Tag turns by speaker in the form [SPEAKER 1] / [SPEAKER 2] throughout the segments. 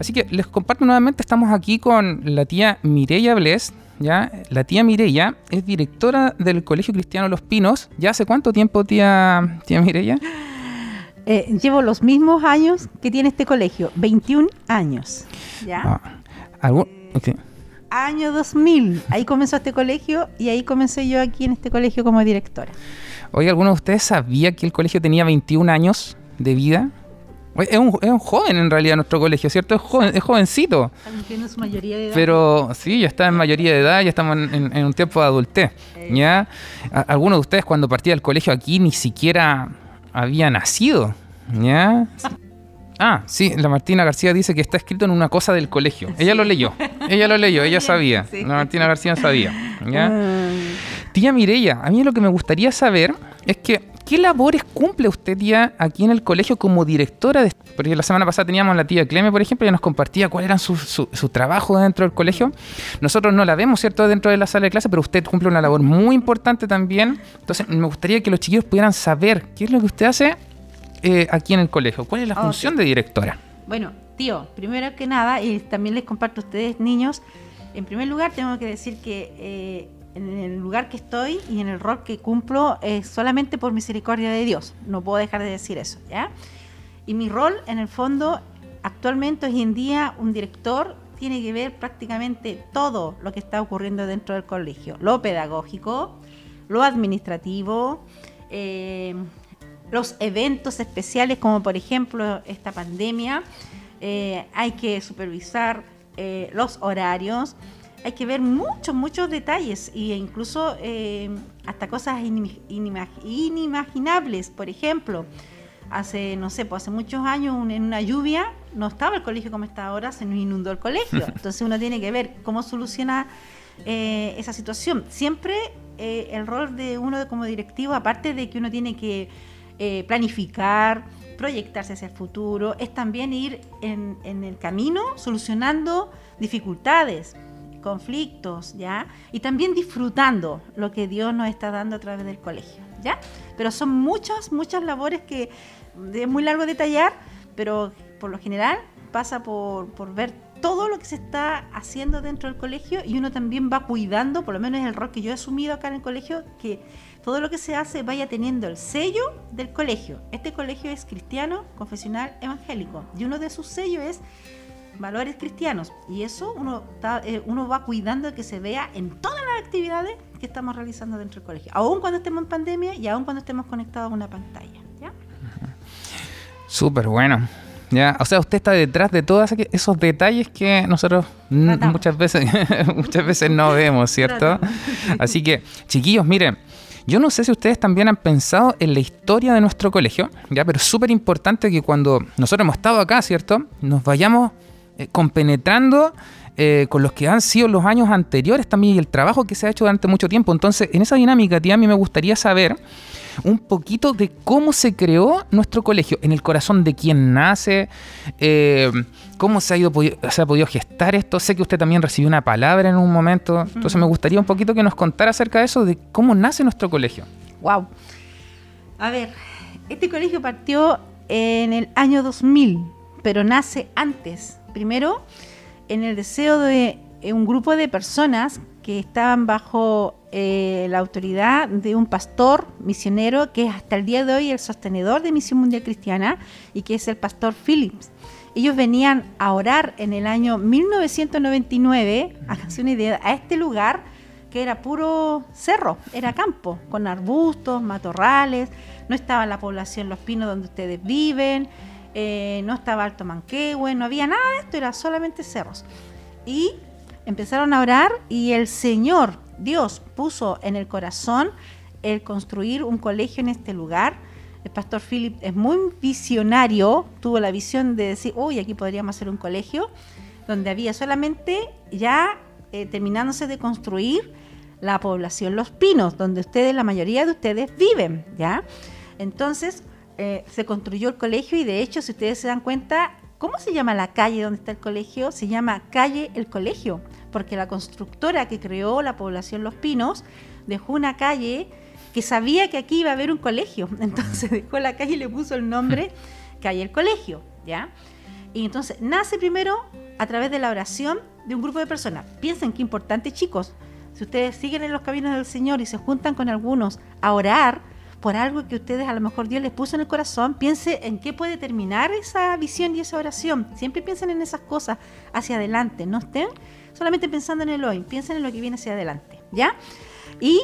[SPEAKER 1] Así que les comparto nuevamente, estamos aquí con la tía Mireya Bles, ¿ya? La tía Mireya es directora del Colegio Cristiano Los Pinos. ¿Ya hace cuánto tiempo, tía, tía Mireya?
[SPEAKER 2] Eh, llevo los mismos años que tiene este colegio, 21 años. ¿ya?
[SPEAKER 1] Ah, ¿algún? ok.
[SPEAKER 2] Año 2000, ahí comenzó este colegio y ahí comencé yo aquí en este colegio como directora.
[SPEAKER 1] Oye, ¿alguno de ustedes sabía que el colegio tenía 21 años de vida? Es un, es un joven en realidad nuestro colegio, ¿cierto? Es, joven, es jovencito.
[SPEAKER 2] Cumpliendo su mayoría de edad.
[SPEAKER 1] Pero sí, ya está en mayoría de edad, ya estamos en, en- en un tiempo de adultez. ¿ya? Algunos de ustedes cuando partía del colegio aquí ni siquiera había nacido. ¿ya? Ah, sí, la Martina García dice que está escrito en una cosa del colegio. Ella lo leyó, ella lo leyó, ella sabía.
[SPEAKER 2] Sí.
[SPEAKER 1] La Martina García sabía. ¿ya? Tía Mireya, a mí lo que me gustaría saber es que, ¿qué labores cumple usted, tía, aquí en el colegio como directora? De, porque la semana pasada teníamos a la tía Cleme, por ejemplo, y nos compartía cuál era su, su, su trabajo dentro del colegio. Nosotros no la vemos, ¿cierto?, dentro de la sala de clase, pero usted cumple una labor muy importante también. Entonces, me gustaría que los chiquillos pudieran saber qué es lo que usted hace eh, aquí en el colegio. ¿Cuál es la función de directora?
[SPEAKER 2] Bueno, tío, primero que nada, y también les comparto a ustedes, niños, en primer lugar tengo que decir que eh, en el lugar que estoy y en el rol que cumplo es solamente por misericordia de Dios. No puedo dejar de decir eso, ¿ya? Y mi rol, en el fondo, actualmente, hoy en día, un director tiene que ver prácticamente todo lo que está ocurriendo dentro del colegio. Lo pedagógico, lo administrativo, eh, los eventos especiales como por ejemplo esta pandemia. eh, hay que supervisar eh, los horarios. Hay que ver muchos, muchos detalles e incluso eh, hasta cosas inim- inimag- inimaginables. Por ejemplo, hace, no sé, pues hace muchos años un- en una lluvia no estaba el colegio como está ahora, se nos inundó el colegio. Entonces uno tiene que ver cómo soluciona eh, esa situación. Siempre eh, el rol de uno como directivo, aparte de que uno tiene que planificar, proyectarse hacia el futuro, es también ir en, en el camino solucionando dificultades, conflictos, ¿ya? Y también disfrutando lo que Dios nos está dando a través del colegio, ¿ya? Pero son muchas, muchas labores que es muy largo detallar, pero por lo general pasa por, por ver todo lo que se está haciendo dentro del colegio y uno también va cuidando, por lo menos el rol que yo he asumido acá en el colegio, que todo lo que se hace vaya teniendo el sello del colegio. Este colegio es cristiano, confesional, evangélico y uno de sus sellos es valores cristianos y eso uno, está- eh, uno va cuidando de que se vea en todas las actividades que estamos realizando dentro del colegio, aun cuando estemos en pandemia y aun cuando estemos conectados a una pantalla. ¿ya?
[SPEAKER 1] Súper bueno. Ya, o sea, usted está detrás de todos esos detalles que nosotros
[SPEAKER 2] Tratamos.
[SPEAKER 1] muchas veces muchas veces no vemos, ¿cierto?
[SPEAKER 2] Tratamos.
[SPEAKER 1] Así que, chiquillos, miren, yo no sé si ustedes también han pensado en la historia de nuestro colegio, ya, pero es súper importante que cuando nosotros hemos estado acá, ¿cierto? Nos vayamos eh, compenetrando eh, con los que han sido los años anteriores también y el trabajo que se ha hecho durante mucho tiempo. Entonces, en esa dinámica, tía, a mí me gustaría saber un poquito de cómo se creó nuestro colegio, en el corazón de quién nace, eh, cómo se ha, ido, se ha podido gestar esto. Sé que usted también recibió una palabra en un momento, entonces me gustaría un poquito que nos contara acerca de eso, de cómo nace nuestro colegio.
[SPEAKER 2] Wow. A ver, este colegio partió en el año 2000, pero nace antes. Primero, en el deseo de eh, un grupo de personas que estaban bajo eh, la autoridad de un pastor misionero que es hasta el día de hoy el sostenedor de Misión Mundial Cristiana y que es el pastor Phillips. Ellos venían a orar en el año 1999, háganse una idea, a este lugar que era puro cerro, era campo, con arbustos, matorrales, no estaba la población Los Pinos donde ustedes viven, eh, no estaba Alto Manquehue, no había nada de esto, era solamente cerros. Y empezaron a orar y el Señor, Dios, puso en el corazón el construir un colegio en este lugar. El pastor Philip es muy visionario, tuvo la visión de decir, uy, aquí podríamos hacer un colegio, donde había solamente ya eh, terminándose de construir la población Los Pinos, donde ustedes, la mayoría de ustedes viven, ¿ya? Entonces, eh, se construyó el colegio y de hecho, si ustedes se dan cuenta, ¿cómo se llama la calle donde está el colegio? Se llama calle El Colegio, porque la constructora que creó la población Los Pinos dejó una calle que sabía que aquí iba a haber un colegio, entonces dejó la calle y le puso el nombre calle El Colegio, ¿ya? Y entonces nace primero a través de la oración de un grupo de personas. Piensen qué importante, chicos. Si ustedes siguen en los caminos del Señor y se juntan con algunos a orar por algo que ustedes a lo mejor Dios les puso en el corazón, piense en qué puede terminar esa visión y esa oración. Siempre piensen en esas cosas hacia adelante, no estén solamente pensando en el hoy, piensen en lo que viene hacia adelante, ¿ya? Y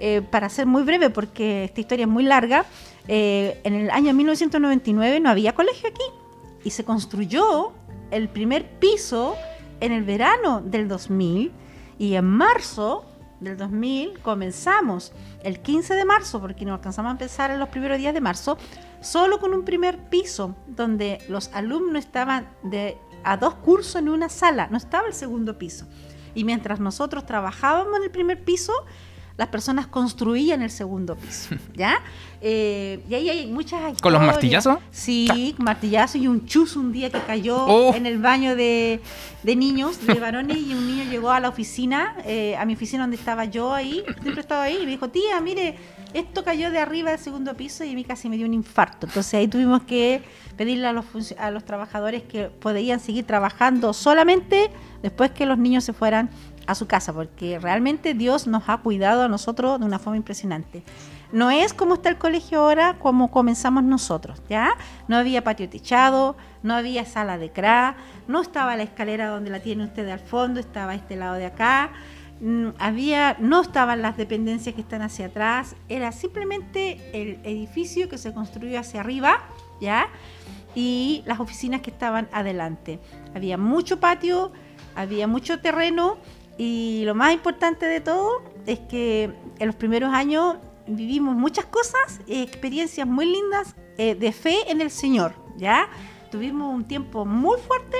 [SPEAKER 2] eh, para ser muy breve, porque esta historia es muy larga, eh, en el año 1999 no había colegio aquí y se construyó el primer piso en el verano del 2000 y en marzo del 2000 comenzamos el 15 de marzo, porque nos alcanzamos a empezar en los primeros días de marzo, solo con un primer piso donde los alumnos estaban de a dos cursos en una sala, no estaba el segundo piso. Y mientras nosotros trabajábamos en el primer piso, las personas construían el segundo piso, ¿ya? Eh, y ahí hay muchas historias.
[SPEAKER 1] ¿Con los martillazos?
[SPEAKER 2] Sí, martillazos y un chus un día que cayó
[SPEAKER 1] Oh.
[SPEAKER 2] en el baño de, de niños, de varones, y un niño llegó a la oficina, eh, a mi oficina donde estaba yo ahí, siempre estaba ahí, y me dijo, tía, mire, esto cayó de arriba del segundo piso y a mí casi me dio un infarto. Entonces ahí tuvimos que pedirle a los, a los trabajadores que podían seguir trabajando solamente después que los niños se fueran a su casa, porque realmente Dios nos ha cuidado a nosotros de una forma impresionante. No es como está el colegio ahora, como comenzamos nosotros, ¿ya? No había patio techado, no había sala de CRA, no estaba la escalera donde la tiene usted al fondo, estaba este lado de acá, mm, había, no estaban las dependencias que están hacia atrás, era simplemente el edificio que se construyó hacia arriba, ¿ya? Y las oficinas que estaban adelante. Había mucho patio, había mucho terreno y lo más importante de todo es que en los primeros años vivimos muchas cosas, eh, experiencias muy lindas eh, de fe en el Señor, ¿ya? Tuvimos un tiempo muy fuerte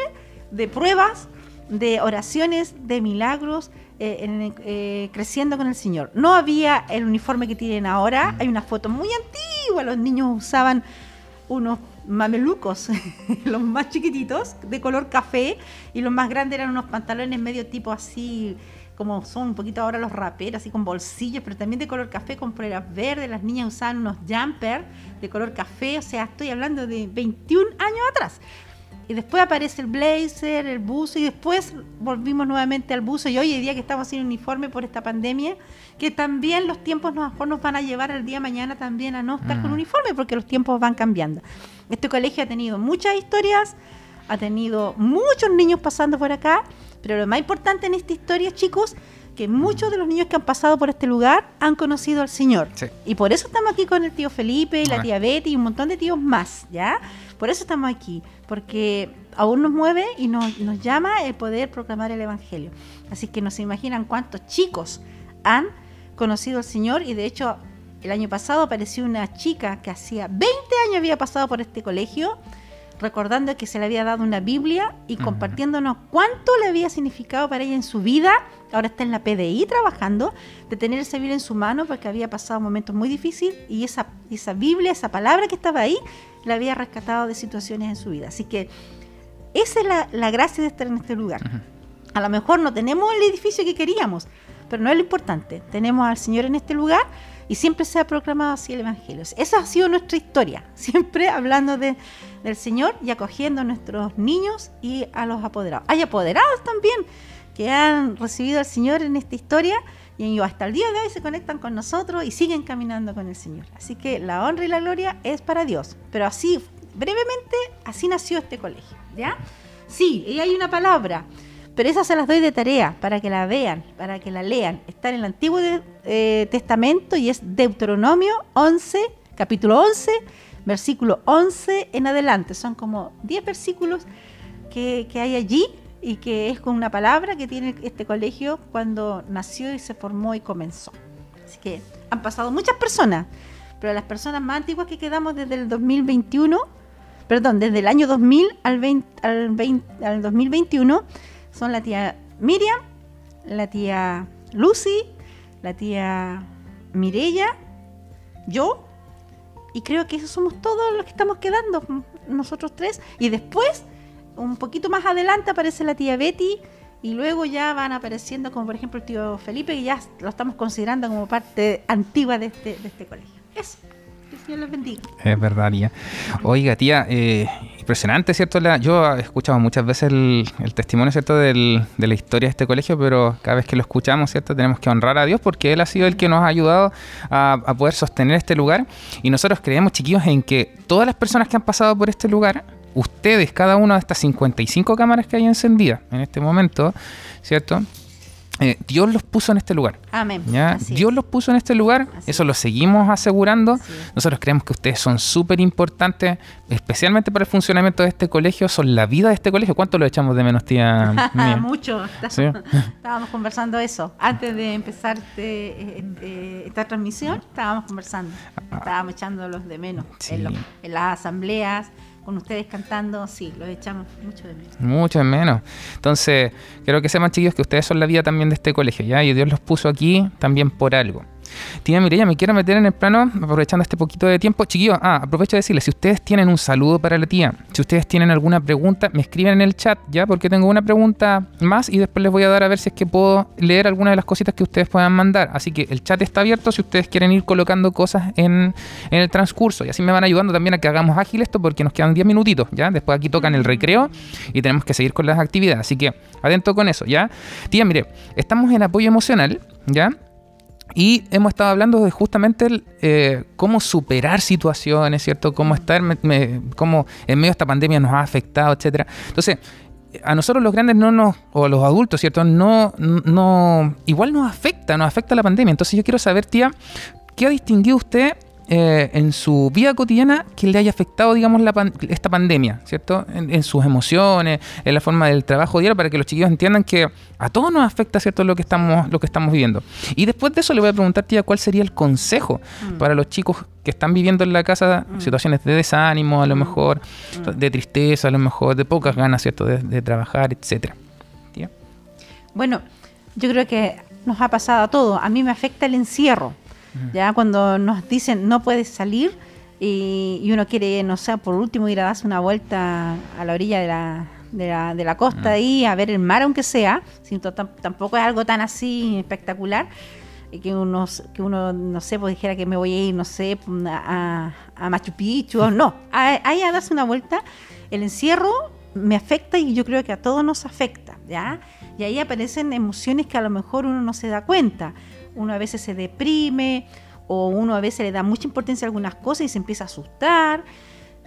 [SPEAKER 2] de pruebas, de oraciones, de milagros, eh, en- eh, creciendo con el Señor. No había el uniforme que tienen ahora, hay una foto muy antigua, los niños usaban unos mamelucos, los más chiquititos, de color café, y los más grandes eran unos pantalones medio tipo así, como son un poquito ahora los raperos, así con bolsillos, pero también de color café, con poleras verdes, las niñas usaban unos jumpers de color café, o sea, estoy hablando de 21 años atrás. Y después aparece el blazer, el buzo, y después volvimos nuevamente al buzo. Y hoy en día que estamos sin uniforme por esta pandemia, que también los tiempos nos, nos van a llevar el día de mañana también a no estar con
[SPEAKER 1] Mm.
[SPEAKER 2] uniforme, porque los tiempos van cambiando. Este colegio ha tenido muchas historias, ha tenido muchos niños pasando por acá, pero lo más importante en esta historia, chicos, que muchos de los niños que han pasado por este lugar han conocido al Señor.
[SPEAKER 1] Sí.
[SPEAKER 2] Y por eso estamos aquí con el tío Felipe, la tía Betty y un montón de tíos más, ¿ya? Por eso estamos aquí, porque aún nos mueve y nos, nos llama el poder proclamar el Evangelio. Así que no se imaginan cuántos chicos han conocido al Señor y de hecho el año pasado apareció una chica que hacía 20 años había pasado por este colegio recordando que se le había dado una Biblia y compartiéndonos cuánto le había significado para ella en su vida. Ahora está en la PDI trabajando, de tener esa Biblia en su mano porque había pasado momentos muy difíciles y esa, esa Biblia, esa palabra que estaba ahí, la había rescatado de situaciones en su vida. Así que esa es la, la gracia de estar en este lugar. A lo mejor no tenemos el edificio que queríamos, pero no es lo importante. Tenemos al Señor en este lugar y siempre se ha proclamado así el Evangelio. Esa ha sido nuestra historia, siempre hablando de- del Señor y acogiendo a nuestros niños y a los apoderados. Hay apoderados también que han recibido al Señor en esta historia y hasta el día de hoy se conectan con nosotros y siguen caminando con el Señor. Así que la honra y la gloria es para Dios. Pero así, brevemente, así nació este colegio. ¿Ya? Sí, y hay una palabra, pero esas se las doy de tarea para que la vean, para que la lean. Está en el Antiguo de- eh, Testamento y es Deuteronomio 11, capítulo 11, versículo 11 en adelante. Son como 10 versículos que, que hay allí y que es con una palabra que tiene este colegio cuando nació y se formó y comenzó. Así que han pasado muchas personas, pero las personas más antiguas que quedamos desde el 2021, perdón, desde el año 2000 al, 20 al, 20 al 2021 son la tía Miriam, la tía Lucy, la tía Mirella, yo, y creo que esos somos todos los que estamos quedando, nosotros tres. Y después, un poquito más adelante, aparece la tía Betty. Y luego ya van apareciendo, como por ejemplo el tío Felipe, que ya lo estamos considerando como parte antigua de este, de este colegio. Eso. Que el Señor les bendiga.
[SPEAKER 1] Es verdad, tía. Oiga, tía, eh, impresionante, ¿cierto? yo he escuchado muchas veces el, testimonio, ¿cierto? de la historia de este colegio, pero cada vez que lo escuchamos, ¿cierto? Tenemos que honrar a Dios porque Él ha sido el que nos ha ayudado a, a poder sostener este lugar. Y nosotros creemos, chiquillos, en que todas las personas que han pasado por este lugar, ustedes, cada una de estas 55 cámaras que hay encendidas en este momento, ¿cierto? Eh, Dios los puso en este lugar.
[SPEAKER 2] Amén.
[SPEAKER 1] Dios los puso en este lugar, eso lo seguimos asegurando. Nosotros creemos que ustedes son súper importantes, especialmente para el funcionamiento de este colegio, son la vida de este colegio. ¿Cuánto lo echamos de menos, tía?
[SPEAKER 2] Mucho. Estábamos conversando eso. Antes de empezar este, este, esta transmisión, estábamos conversando. Ah. Estábamos echándolos de menos en, en las asambleas con ustedes cantando, sí, los echamos mucho de menos.
[SPEAKER 1] Mucho de menos. Entonces, quiero que sepan, chiquillos, que ustedes son la vida también de este colegio, ¿ya? Y Dios los puso aquí también por algo. Tía Mireya, me quiero meter en el plano, aprovechando este poquito de tiempo. Chiquillos, ah, aprovecho de decirles, si ustedes tienen un saludo para la tía, si ustedes tienen alguna pregunta, me escriben en el chat, ¿ya? Porque tengo una pregunta más y después les voy a dar a ver si es que puedo leer alguna de las cositas que ustedes puedan mandar. Así que el chat está abierto si ustedes quieren ir colocando cosas en, en el transcurso. Y así me van ayudando también a que hagamos ágil esto porque nos quedan 10 minutitos, ¿ya? Después aquí tocan el recreo y tenemos que seguir con las actividades. Así que adentro con eso, ¿ya? Tía, mire, estamos en apoyo emocional, ¿ya? Y hemos estado hablando de justamente eh, cómo superar situaciones, ¿cierto? Cómo estar, cómo en medio de esta pandemia nos ha afectado, etcétera. Entonces, a nosotros los grandes no nos, o los adultos, ¿cierto? No, no, igual nos afecta, nos afecta la pandemia. Entonces yo quiero saber, tía, ¿qué ha distinguido usted eh, en su vida cotidiana que le haya afectado, digamos, esta pandemia, ¿cierto? En, sus emociones, en la forma del trabajo diario, para que los chiquillos entiendan que a todos nos afecta, ¿cierto?, lo que estamos, lo que estamos viviendo. Y después de eso le voy a preguntar, tía, cuál sería el consejo mm. para los chicos que están viviendo en la casa mm. situaciones de desánimo, a lo mm. mejor, de tristeza, a lo mejor, de pocas ganas, ¿cierto?, de, de trabajar, etcétera. Tía.
[SPEAKER 2] Bueno, yo creo que nos ha pasado a todos. A mí me afecta el encierro. Ya cuando nos dicen no puedes salir y, uno quiere, no sé, por último ir a darse una vuelta a la orilla de la, de la, de la costa ahí, a ver el mar aunque sea, siento, tampoco es algo tan así espectacular que uno, que uno no sé, pues dijera que me voy a ir, no sé, a, a Machu Picchu, no, ahí a darse una vuelta, el encierro me afecta y yo creo que a todos nos afecta, ¿ya? Y ahí aparecen emociones que a lo mejor uno no se da cuenta uno a veces se deprime o uno a veces le da mucha importancia a algunas cosas y se empieza a asustar,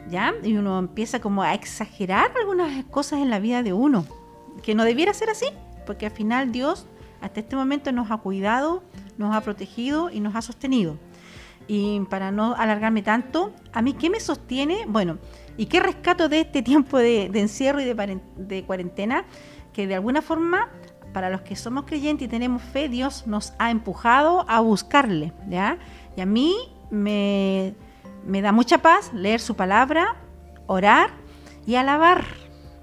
[SPEAKER 2] ¿ya? Y uno empieza como a exagerar algunas cosas en la vida de uno, que no debiera ser así, porque al final Dios hasta este momento nos ha cuidado, nos ha protegido y nos ha sostenido. Y para no alargarme tanto, ¿a mí qué me sostiene? Bueno, ¿y qué rescato de este tiempo de, encierro y de, cuarentena? Que de alguna forma para los que somos creyentes y tenemos fe, Dios nos ha empujado a buscarle, ¿ya? Y a mí me, da mucha paz leer su palabra, orar y alabar,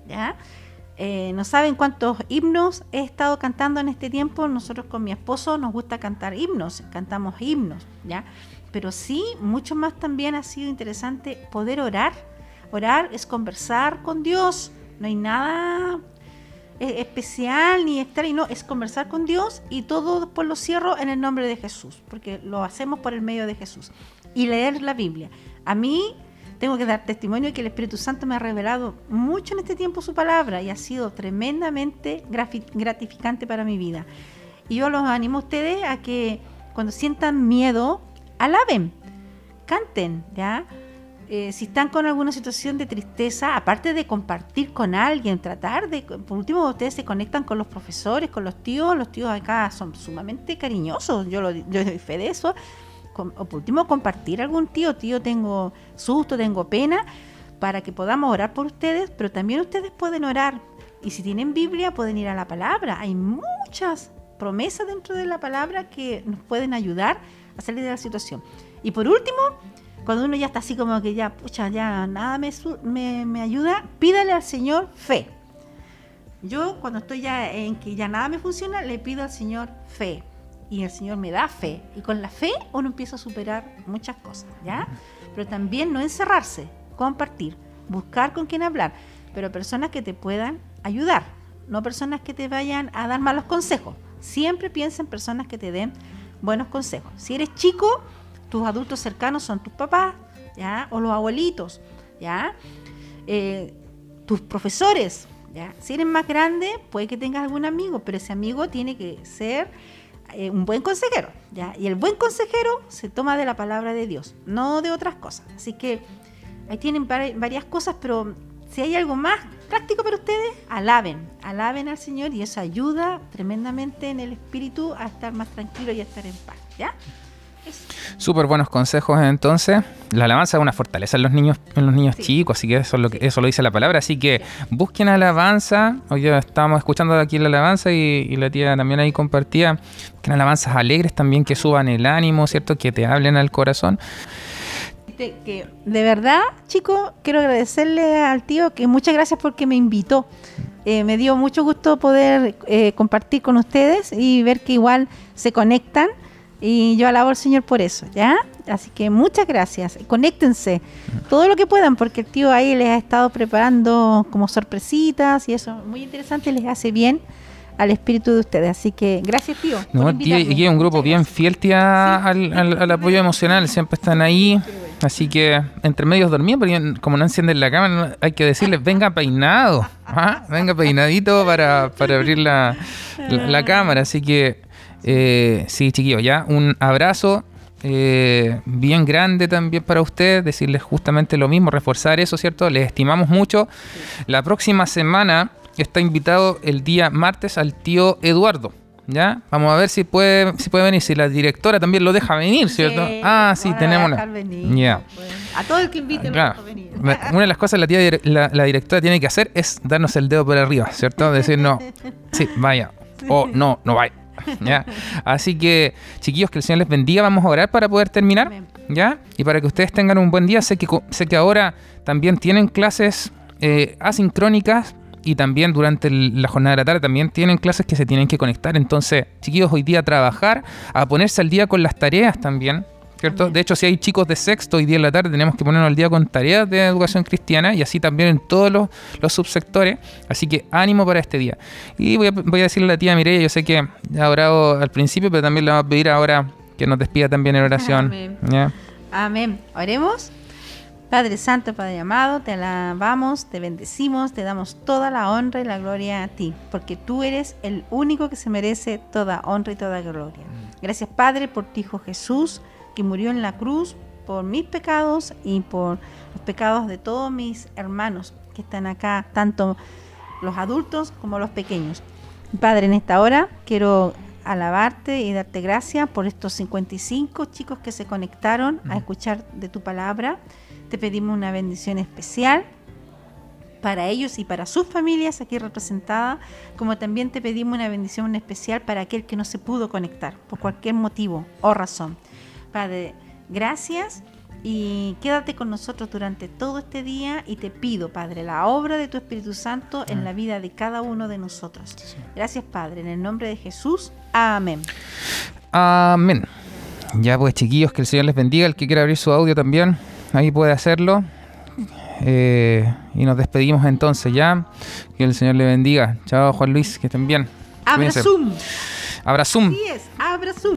[SPEAKER 2] ¿ya? Eh, no saben cuántos himnos he estado cantando en este tiempo. Nosotros con mi esposo nos gusta cantar himnos, cantamos himnos, ¿ya? Pero sí, mucho más también ha sido interesante poder orar. Orar es conversar con Dios. No hay nada especial ni extraño, no, es conversar con Dios y todo después lo cierro en el nombre de Jesús, porque lo hacemos por el medio de Jesús. Y leer la Biblia. A mí tengo que dar testimonio de que el Espíritu Santo me ha revelado mucho en este tiempo su palabra y ha sido tremendamente gratificante para mi vida. Y yo los animo a ustedes a que cuando sientan miedo, alaben, canten, ¿ya? Eh, si están con alguna situación de tristeza, aparte de compartir con alguien, tratar de, por último, ustedes se conectan con los profesores, con los tíos, los tíos acá son sumamente cariñosos, yo, lo, yo doy fe de eso, o por último, compartir algún tío, tío, tengo susto, tengo pena, para que podamos orar por ustedes, pero también ustedes pueden orar, y si tienen Biblia, pueden ir a la palabra, hay muchas promesas dentro de la palabra que nos pueden ayudar a salir de la situación. Y por último, cuando uno ya está así como que ya, pucha, ya nada me, me, ayuda, pídale al Señor fe. Yo cuando estoy ya en que ya nada me funciona, le pido al Señor fe. Y el Señor me da fe. Y con la fe uno empieza a superar muchas cosas, ¿ya? Pero también no encerrarse, compartir, buscar con quién hablar. Pero personas que te puedan ayudar, no personas que te vayan a dar malos consejos. Siempre piensa en personas que te den buenos consejos. Si eres chico, tus adultos cercanos son tus papás, ¿ya? O los abuelitos, ¿ya? eh, tus profesores. ¿ya? Si eres más grande, puede que tengas algún amigo, pero ese amigo tiene que ser eh, un buen consejero. ¿ya? Y el buen consejero se toma de la palabra de Dios, no de otras cosas. Así que ahí tienen varias cosas, pero si hay algo más práctico para ustedes, alaben, alaben al Señor y eso ayuda tremendamente en el espíritu a estar más tranquilo y a estar en paz, ¿ya?
[SPEAKER 1] Súper buenos consejos entonces. La alabanza es una fortaleza en los niños, en los niños chicos, así que eso es lo que eso lo dice la palabra. Así que busquen alabanza. Hoy ya estábamos escuchando aquí la alabanza y, la tía también ahí compartía. Que alabanzas alegres también que suban el ánimo, ¿cierto? Que te hablen al corazón
[SPEAKER 2] que de verdad, chicos, quiero agradecerle al tío que muchas gracias porque me invitó. Eh, me dio mucho gusto poder eh, compartir con ustedes y ver que igual se conectan. Y yo alabo al Señor por eso, ¿ya? Así que muchas gracias. Conéctense todo lo que puedan, porque el tío ahí les ha estado preparando como sorpresitas y eso, muy interesante, les hace bien al espíritu de ustedes. Así que gracias, tío.
[SPEAKER 1] No, tío, y es un grupo bien fiel, tía, al, apoyo emocional. Siempre están ahí. Así que entre medios dormían, porque como no encienden la cámara, hay que decirles, venga peinado. ¿ah? Venga peinadito para, abrir la, cámara. Así que, eh, sí, chiquillos, ya un abrazo. Eh, bien grande también para ustedes, decirles justamente lo mismo, reforzar eso, ¿cierto? Les estimamos mucho. La próxima semana está invitado el día martes al tío Eduardo. ¿Ya? Vamos a ver si puede, si puede venir, si la directora también lo deja venir, ¿cierto? ah, sí, tenemos
[SPEAKER 2] una. Pues. A todo el que invite claro. venir.
[SPEAKER 1] Una de las cosas que la, la, directora tiene que hacer es darnos el dedo por arriba, ¿cierto? Decir no, sí, vaya. O no, no vaya. ¿Ya? Así que, chiquillos, que el Señor les bendiga. Vamos a orar para poder terminar. ¿Ya? Y para que ustedes tengan un buen día. Sé que, sé que ahora también tienen clases eh, asincrónicas y también durante la jornada de la tarde también tienen clases que se tienen que conectar. Entonces, chiquillos, hoy día a trabajar, a ponerse al día con las tareas también. ¿Cierto? De hecho, si hay chicos de sexto hoy día en la tarde, tenemos que ponernos al día con tareas de educación cristiana y así también en todos los, subsectores. Así que ánimo para este día. Y voy a, voy a decirle a la tía Mireya, yo sé que ha orado al principio, pero también le vamos a pedir ahora que nos despida también en oración.
[SPEAKER 2] Amén. Amén. Oremos. Padre Santo, Padre amado, te alabamos, te bendecimos, te damos toda la honra y la gloria a ti, porque tú eres el único que se merece toda honra y toda gloria. Mm. Gracias Padre por tu Hijo Jesús, que murió en la cruz por mis pecados y por los pecados de todos mis hermanos que están acá, tanto los adultos como los pequeños. Padre, en esta hora quiero alabarte y darte gracias por estos 55 chicos que se conectaron a escuchar de tu palabra te pedimos una bendición especial para ellos y para sus familias aquí representadas, como también te pedimos una bendición especial para aquel que no se pudo conectar por cualquier motivo o razón. Padre, gracias y quédate con nosotros durante todo este día y te pido, Padre, la obra de tu Espíritu Santo en la vida de cada uno de nosotros. Gracias, Padre, en el nombre de Jesús. Amén.
[SPEAKER 1] Amén. Ya pues chiquillos, que el Señor les bendiga, el que quiera abrir su audio también ahí puede hacerlo. Eh, y nos despedimos entonces ya. Que el Señor le bendiga. Chao, Juan Luis, que estén bien.
[SPEAKER 2] Abrazum.
[SPEAKER 1] Abrazum.
[SPEAKER 2] Sí es, abrazum.